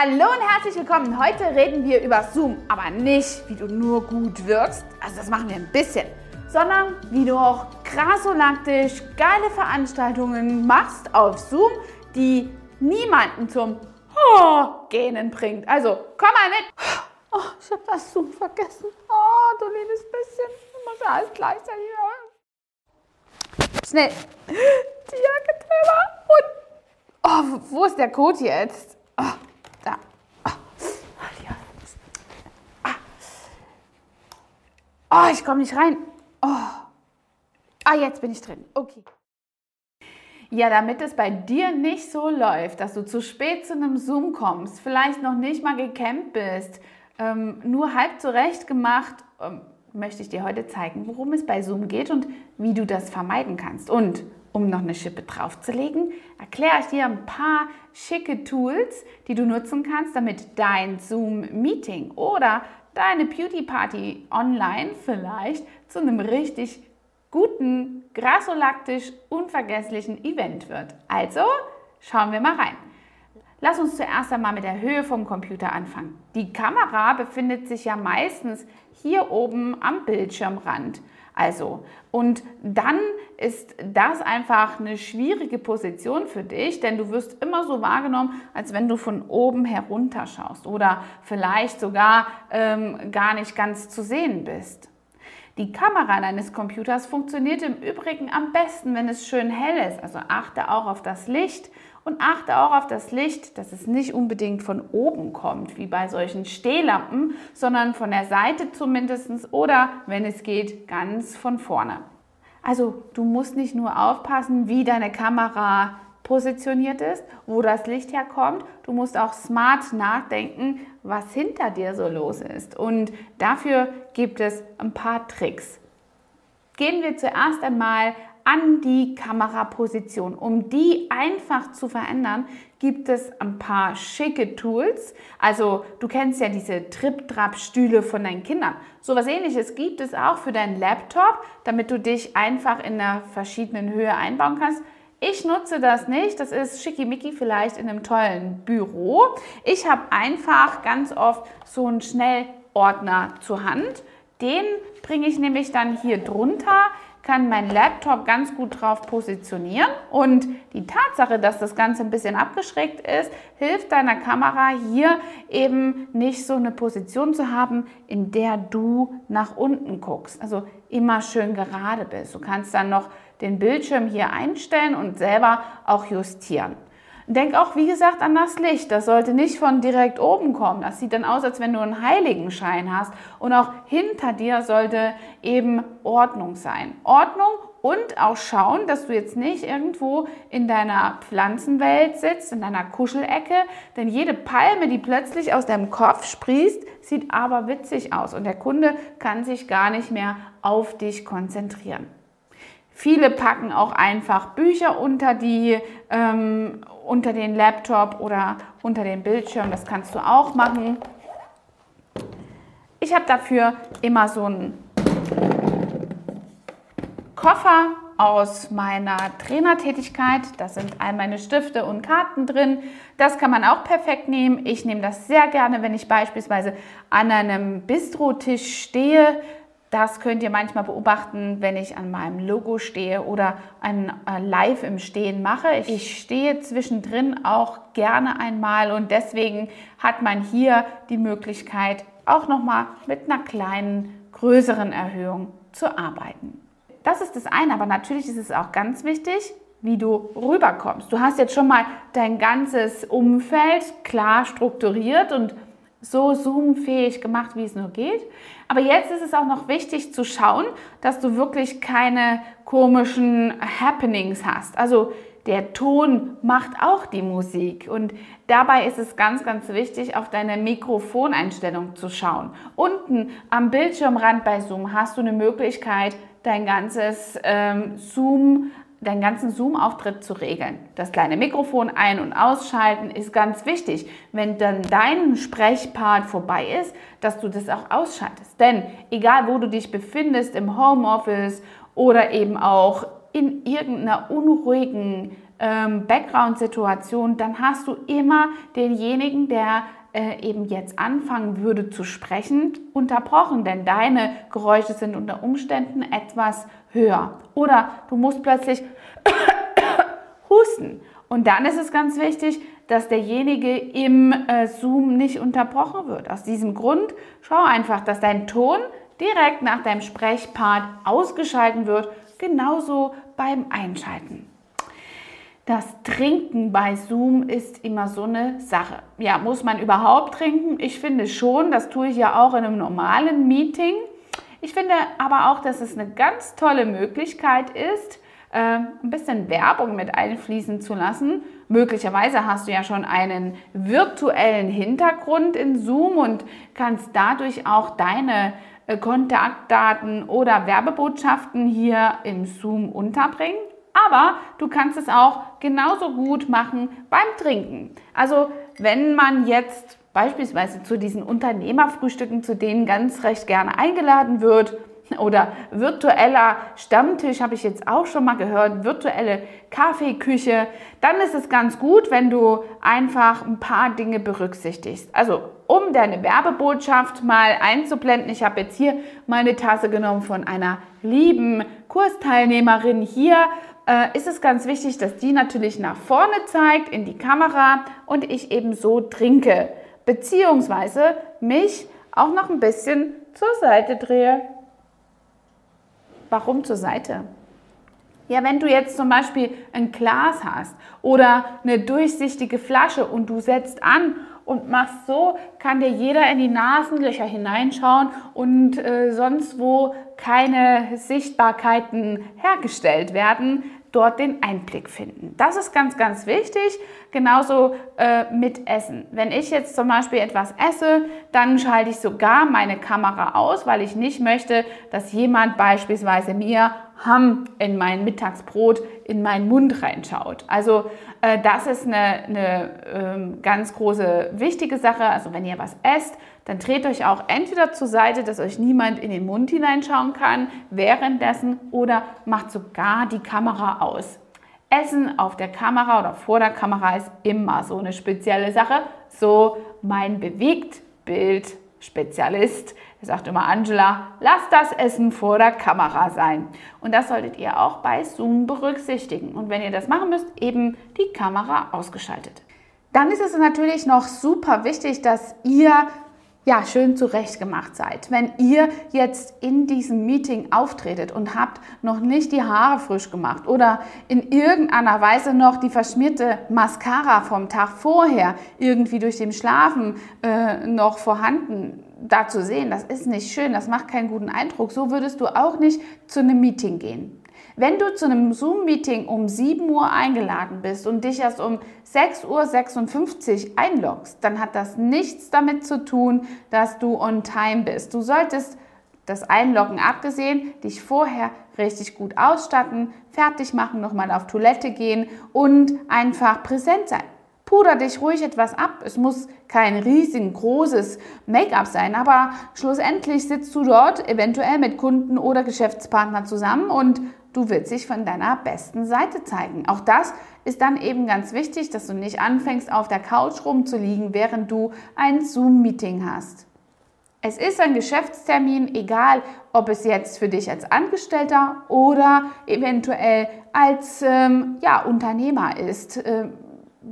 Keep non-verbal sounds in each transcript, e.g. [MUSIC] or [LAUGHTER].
Hallo und herzlich willkommen. Heute reden wir über Zoom, aber nicht, wie du nur gut wirkst, also das machen wir ein bisschen, sondern wie du auch krasolaktisch geile Veranstaltungen machst auf Zoom, die niemanden zum oh, Gähnen bringt. Also komm mal mit. Oh, ich habe das Zoom vergessen. Oh, du liebes bisschen. Ich muss ja alles gleichzeitig hören. Schnell. Die Jacke drüber. Und oh, wo ist der Code jetzt? Oh, da. Oh, ja. ah. Oh ich komme nicht rein. Oh. Ah, jetzt bin ich drin. Okay. Ja, damit es bei dir nicht so läuft, dass du zu spät zu einem Zoom kommst, vielleicht noch nicht mal gecampt bist, ähm, nur halb zurecht gemacht, ähm, möchte ich dir heute zeigen, worum es bei Zoom geht und wie du das vermeiden kannst. Und um noch eine Schippe draufzulegen, erkläre ich dir ein paar schicke Tools, die du nutzen kannst, damit dein Zoom-Meeting oder deine Beauty-Party online vielleicht zu einem richtig guten, grasolaktisch unvergesslichen Event wird. Also schauen wir mal rein. Lass uns zuerst einmal mit der Höhe vom Computer anfangen. Die Kamera befindet sich ja meistens hier oben am Bildschirmrand. Also, und dann ist das einfach eine schwierige Position für dich, denn du wirst immer so wahrgenommen, als wenn du von oben herunter schaust oder vielleicht sogar ähm, gar nicht ganz zu sehen bist. Die Kamera deines Computers funktioniert im Übrigen am besten, wenn es schön hell ist. Also achte auch auf das Licht und achte auch auf das Licht, dass es nicht unbedingt von oben kommt, wie bei solchen Stehlampen, sondern von der Seite zumindest oder, wenn es geht, ganz von vorne. Also du musst nicht nur aufpassen, wie deine Kamera positioniert ist, wo das Licht herkommt. Du musst auch smart nachdenken, was hinter dir so los ist. Und dafür gibt es ein paar Tricks. Gehen wir zuerst einmal an die Kameraposition. Um die einfach zu verändern, gibt es ein paar schicke Tools. Also du kennst ja diese Trip-Trap-Stühle von deinen Kindern. So was ähnliches gibt es auch für deinen Laptop, damit du dich einfach in einer verschiedenen Höhe einbauen kannst. Ich nutze das nicht. Das ist schickimicki vielleicht in einem tollen Büro. Ich habe einfach ganz oft so einen Schnellordner zur Hand. Den bringe ich nämlich dann hier drunter, kann mein Laptop ganz gut drauf positionieren und die Tatsache, dass das Ganze ein bisschen abgeschrägt ist, hilft deiner Kamera hier eben nicht so eine Position zu haben, in der du nach unten guckst. Also immer schön gerade bist. Du kannst dann noch den Bildschirm hier einstellen und selber auch justieren. Denk auch, wie gesagt, an das Licht. Das sollte nicht von direkt oben kommen. Das sieht dann aus, als wenn du einen Heiligenschein hast. Und auch hinter dir sollte eben Ordnung sein. Ordnung und auch schauen, dass du jetzt nicht irgendwo in deiner Pflanzenwelt sitzt, in deiner Kuschelecke. Denn jede Palme, die plötzlich aus deinem Kopf sprießt, sieht aber witzig aus. Und der Kunde kann sich gar nicht mehr auf dich konzentrieren. Viele packen auch einfach Bücher unter, die, ähm, unter den Laptop oder unter den Bildschirm. Das kannst du auch machen. Ich habe dafür immer so einen Koffer aus meiner Trainertätigkeit. Da sind all meine Stifte und Karten drin. Das kann man auch perfekt nehmen. Ich nehme das sehr gerne, wenn ich beispielsweise an einem Bistrotisch stehe. Das könnt ihr manchmal beobachten, wenn ich an meinem Logo stehe oder ein äh, Live im Stehen mache. Ich stehe zwischendrin auch gerne einmal und deswegen hat man hier die Möglichkeit, auch nochmal mit einer kleinen, größeren Erhöhung zu arbeiten. Das ist das eine, aber natürlich ist es auch ganz wichtig, wie du rüberkommst. Du hast jetzt schon mal dein ganzes Umfeld klar strukturiert und so zoomfähig gemacht, wie es nur geht. Aber jetzt ist es auch noch wichtig zu schauen, dass du wirklich keine komischen Happenings hast. Also der Ton macht auch die Musik und dabei ist es ganz, ganz wichtig, auf deine Mikrofoneinstellung zu schauen. Unten am Bildschirmrand bei Zoom hast du eine Möglichkeit, dein ganzes ähm, Zoom deinen ganzen Zoom-Auftritt zu regeln. Das kleine Mikrofon ein- und ausschalten ist ganz wichtig. Wenn dann dein Sprechpart vorbei ist, dass du das auch ausschaltest. Denn egal, wo du dich befindest, im Homeoffice oder eben auch in irgendeiner unruhigen ähm, Background-Situation, dann hast du immer denjenigen, der äh, eben jetzt anfangen würde zu sprechen, unterbrochen, denn deine Geräusche sind unter Umständen etwas höher. Oder du musst plötzlich [COUGHS] husten. Und dann ist es ganz wichtig, dass derjenige im äh, Zoom nicht unterbrochen wird. Aus diesem Grund schau einfach, dass dein Ton direkt nach deinem Sprechpart ausgeschalten wird, genauso beim Einschalten. Das Trinken bei Zoom ist immer so eine Sache. Ja, muss man überhaupt trinken? Ich finde schon, das tue ich ja auch in einem normalen Meeting. Ich finde aber auch, dass es eine ganz tolle Möglichkeit ist, äh, ein bisschen Werbung mit einfließen zu lassen. Möglicherweise hast du ja schon einen virtuellen Hintergrund in Zoom und kannst dadurch auch deine äh, Kontaktdaten oder Werbebotschaften hier im Zoom unterbringen. Aber du kannst es auch genauso gut machen beim Trinken. Also wenn man jetzt beispielsweise zu diesen Unternehmerfrühstücken, zu denen ganz recht gerne eingeladen wird, oder virtueller Stammtisch habe ich jetzt auch schon mal gehört, virtuelle Kaffeeküche, dann ist es ganz gut, wenn du einfach ein paar Dinge berücksichtigst. Also um deine Werbebotschaft mal einzublenden, ich habe jetzt hier meine Tasse genommen von einer lieben Kursteilnehmerin. Hier äh, ist es ganz wichtig, dass die natürlich nach vorne zeigt in die Kamera und ich eben so trinke, beziehungsweise mich auch noch ein bisschen zur Seite drehe. Warum zur Seite? Ja, wenn du jetzt zum Beispiel ein Glas hast oder eine durchsichtige Flasche und du setzt an und machst so, kann dir jeder in die Nasenlöcher hineinschauen und äh, sonst wo keine Sichtbarkeiten hergestellt werden, dort den Einblick finden. Das ist ganz, ganz wichtig. Genauso äh, mit Essen. Wenn ich jetzt zum Beispiel etwas esse, dann schalte ich sogar meine Kamera aus, weil ich nicht möchte, dass jemand beispielsweise mir Hamm in mein Mittagsbrot in meinen Mund reinschaut. Also äh, das ist eine, eine ähm, ganz große wichtige Sache. Also wenn ihr was esst, dann dreht euch auch entweder zur Seite, dass euch niemand in den Mund hineinschauen kann währenddessen oder macht sogar die Kamera aus. Essen auf der Kamera oder vor der Kamera ist immer so eine spezielle Sache. So mein Bewegtbild-Spezialist. Er sagt immer, Angela, lass das Essen vor der Kamera sein. Und das solltet ihr auch bei Zoom berücksichtigen. Und wenn ihr das machen müsst, eben die Kamera ausgeschaltet. Dann ist es natürlich noch super wichtig, dass ihr ja, schön zurechtgemacht seid. Wenn ihr jetzt in diesem Meeting auftretet und habt noch nicht die Haare frisch gemacht oder in irgendeiner Weise noch die verschmierte Mascara vom Tag vorher irgendwie durch den Schlafen äh, noch vorhanden da zu sehen, das ist nicht schön, das macht keinen guten Eindruck. So würdest du auch nicht zu einem Meeting gehen. Wenn du zu einem Zoom-Meeting um 7 Uhr eingeladen bist und dich erst um 6.56 Uhr einloggst, dann hat das nichts damit zu tun, dass du on time bist. Du solltest das Einloggen abgesehen, dich vorher richtig gut ausstatten, fertig machen, nochmal auf Toilette gehen und einfach präsent sein. Puder dich ruhig etwas ab. Es muss kein riesengroßes Make-up sein, aber schlussendlich sitzt du dort eventuell mit Kunden oder Geschäftspartnern zusammen und du willst dich von deiner besten Seite zeigen. Auch das ist dann eben ganz wichtig, dass du nicht anfängst, auf der Couch rumzuliegen, während du ein Zoom-Meeting hast. Es ist ein Geschäftstermin, egal ob es jetzt für dich als Angestellter oder eventuell als ähm, ja, Unternehmer ist. Ähm,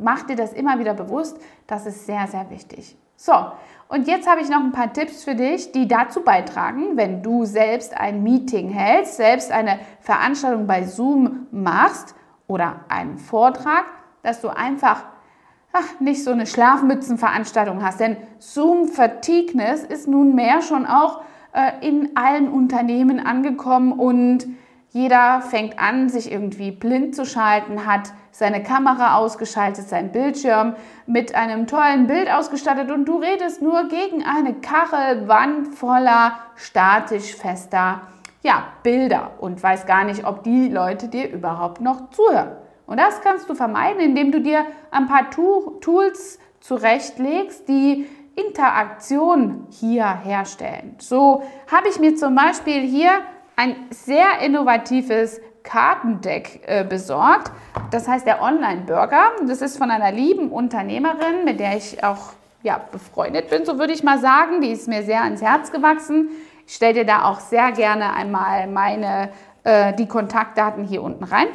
mach dir das immer wieder bewusst. Das ist sehr, sehr wichtig. So, und jetzt habe ich noch ein paar Tipps für dich, die dazu beitragen, wenn du selbst ein Meeting hältst, selbst eine Veranstaltung bei Zoom machst oder einen Vortrag, dass du einfach ach, nicht so eine Schlafmützenveranstaltung hast. Denn Zoom Fatigueness ist nunmehr schon auch äh, in allen Unternehmen angekommen und jeder fängt an, sich irgendwie blind zu schalten, hat seine Kamera ausgeschaltet, sein Bildschirm mit einem tollen Bild ausgestattet und du redest nur gegen eine Kachelwand voller statisch fester ja, Bilder und weißt gar nicht, ob die Leute dir überhaupt noch zuhören. Und das kannst du vermeiden, indem du dir ein paar Tools zurechtlegst, die Interaktion hier herstellen. So habe ich mir zum Beispiel hier ein sehr innovatives Kartendeck äh, besorgt. Das heißt der Online-Burger. Das ist von einer lieben Unternehmerin, mit der ich auch ja, befreundet bin, so würde ich mal sagen. Die ist mir sehr ans Herz gewachsen. Ich stelle dir da auch sehr gerne einmal meine, äh, die Kontaktdaten hier unten rein.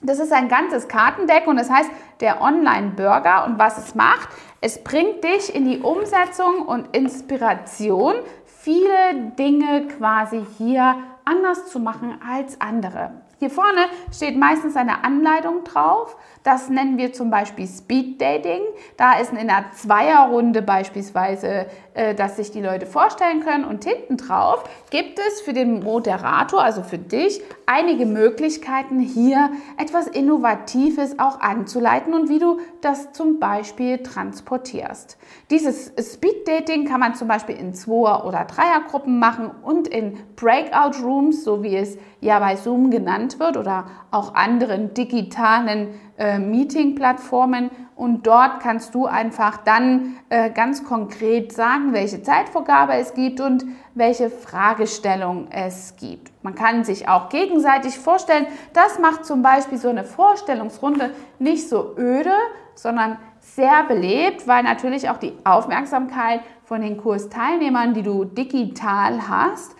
Das ist ein ganzes Kartendeck und das heißt der Online-Burger. Und was es macht, es bringt dich in die Umsetzung und Inspiration, viele Dinge quasi hier anders zu machen als andere. Hier vorne steht meistens eine Anleitung drauf. Das nennen wir zum Beispiel Speed Dating. Da ist in einer Zweierrunde beispielsweise, äh, dass sich die Leute vorstellen können. Und hinten drauf gibt es für den Moderator, also für dich, einige Möglichkeiten, hier etwas Innovatives auch anzuleiten und wie du das zum Beispiel transportierst. Dieses Speed Dating kann man zum Beispiel in Zweier- oder Dreiergruppen machen und in Breakout Rooms, so wie es ja bei Zoom genannt wird oder auch anderen digitalen äh, Meeting-Plattformen. Und dort kannst du einfach dann äh, ganz konkret sagen, welche Zeitvorgabe es gibt und welche Fragestellung es gibt. Man kann sich auch gegenseitig vorstellen. Das macht zum Beispiel so eine Vorstellungsrunde nicht so öde, sondern sehr belebt, weil natürlich auch die Aufmerksamkeit von den Kursteilnehmern, die du digital hast,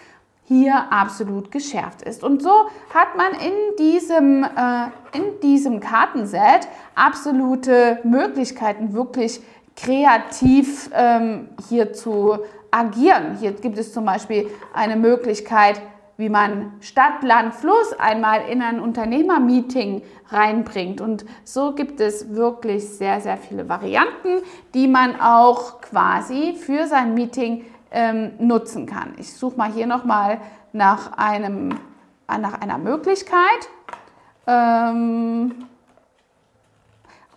hier absolut geschärft ist. Und so hat man in diesem, äh, in diesem Kartenset absolute Möglichkeiten, wirklich kreativ ähm, hier zu agieren. Hier gibt es zum Beispiel eine Möglichkeit, wie man Stadt, Land, Fluss einmal in ein Unternehmermeeting reinbringt. Und so gibt es wirklich sehr, sehr viele Varianten, die man auch quasi für sein Meeting ähm, nutzen kann. Ich suche mal hier nochmal nach, einem, nach einer Möglichkeit. Ähm,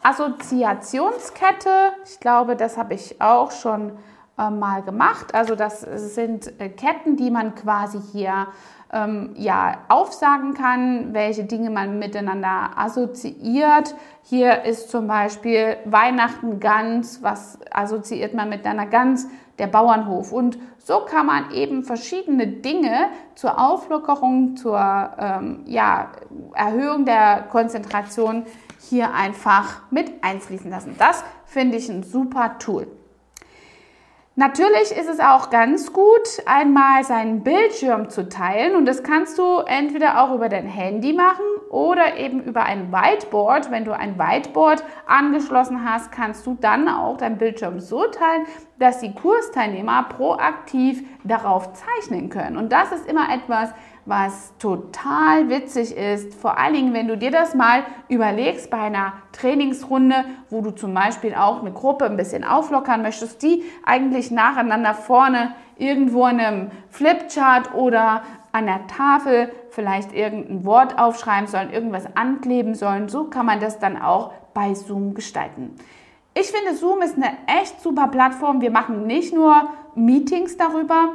Assoziationskette, ich glaube, das habe ich auch schon äh, mal gemacht. Also das sind äh, Ketten, die man quasi hier ähm, ja, aufsagen kann, welche Dinge man miteinander assoziiert. Hier ist zum Beispiel Weihnachten Gans, was assoziiert man mit einer Gans? Der Bauernhof. Und so kann man eben verschiedene Dinge zur Auflockerung, zur ähm, ja, Erhöhung der Konzentration hier einfach mit einfließen lassen. Das finde ich ein super Tool. Natürlich ist es auch ganz gut, einmal seinen Bildschirm zu teilen und das kannst du entweder auch über dein Handy machen oder eben über ein Whiteboard. Wenn du ein Whiteboard angeschlossen hast, kannst du dann auch deinen Bildschirm so teilen, dass die Kursteilnehmer proaktiv darauf zeichnen können. Und das ist immer etwas, was total witzig ist, vor allen Dingen, wenn du dir das mal überlegst bei einer Trainingsrunde, wo du zum Beispiel auch eine Gruppe ein bisschen auflockern möchtest, die eigentlich nacheinander vorne irgendwo in einem Flipchart oder an der Tafel vielleicht irgendein Wort aufschreiben sollen, irgendwas ankleben sollen. So kann man das dann auch bei Zoom gestalten. Ich finde, Zoom ist eine echt super Plattform. Wir machen nicht nur Meetings darüber,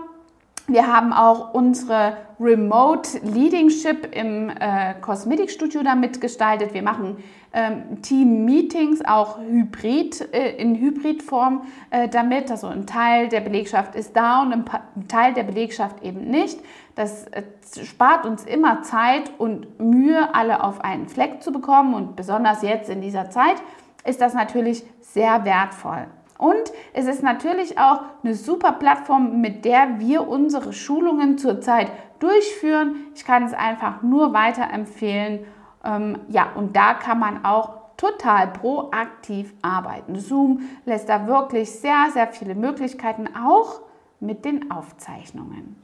wir haben auch unsere Remote Leadership im äh, Kosmetikstudio damit gestaltet. Wir machen ähm, Team-Meetings auch hybrid, äh, in Hybridform äh, damit. Also ein Teil der Belegschaft ist da und ein, ein Teil der Belegschaft eben nicht. Das äh, spart uns immer Zeit und Mühe, alle auf einen Fleck zu bekommen. Und besonders jetzt in dieser Zeit ist das natürlich sehr wertvoll. Und es ist natürlich auch eine super Plattform, mit der wir unsere Schulungen zurzeit durchführen. Ich kann es einfach nur weiterempfehlen. Ähm, ja, und da kann man auch total proaktiv arbeiten. Zoom lässt da wirklich sehr, sehr viele Möglichkeiten, auch mit den Aufzeichnungen.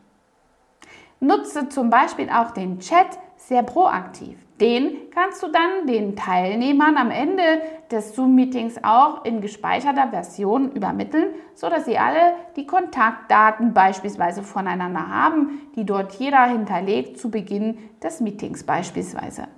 Nutze zum Beispiel auch den Chat sehr proaktiv. Den kannst du dann den Teilnehmern am Ende des Zoom-Meetings auch in gespeicherter Version übermitteln, sodass sie alle die Kontaktdaten beispielsweise voneinander haben, die dort jeder hinterlegt zu Beginn des Meetings beispielsweise.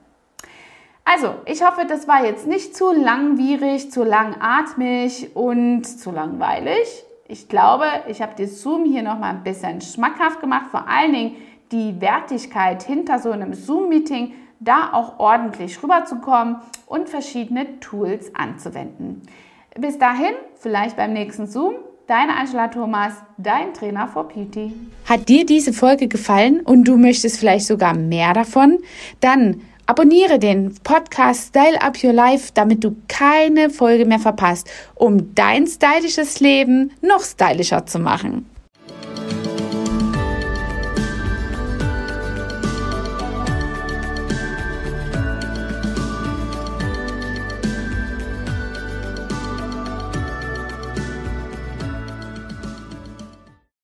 Also, ich hoffe, das war jetzt nicht zu langwierig, zu langatmig und zu langweilig. Ich glaube, ich habe dir Zoom hier noch mal ein bisschen schmackhaft gemacht, vor allen Dingen die Wertigkeit hinter so einem Zoom-Meeting da auch ordentlich rüberzukommen und verschiedene Tools anzuwenden. Bis dahin, vielleicht beim nächsten Zoom, Deine Angela Thomas, dein Trainer for Beauty. Hat dir diese Folge gefallen und du möchtest vielleicht sogar mehr davon? Dann abonniere den Podcast Style Up Your Life, damit du keine Folge mehr verpasst, um dein stylisches Leben noch stylischer zu machen.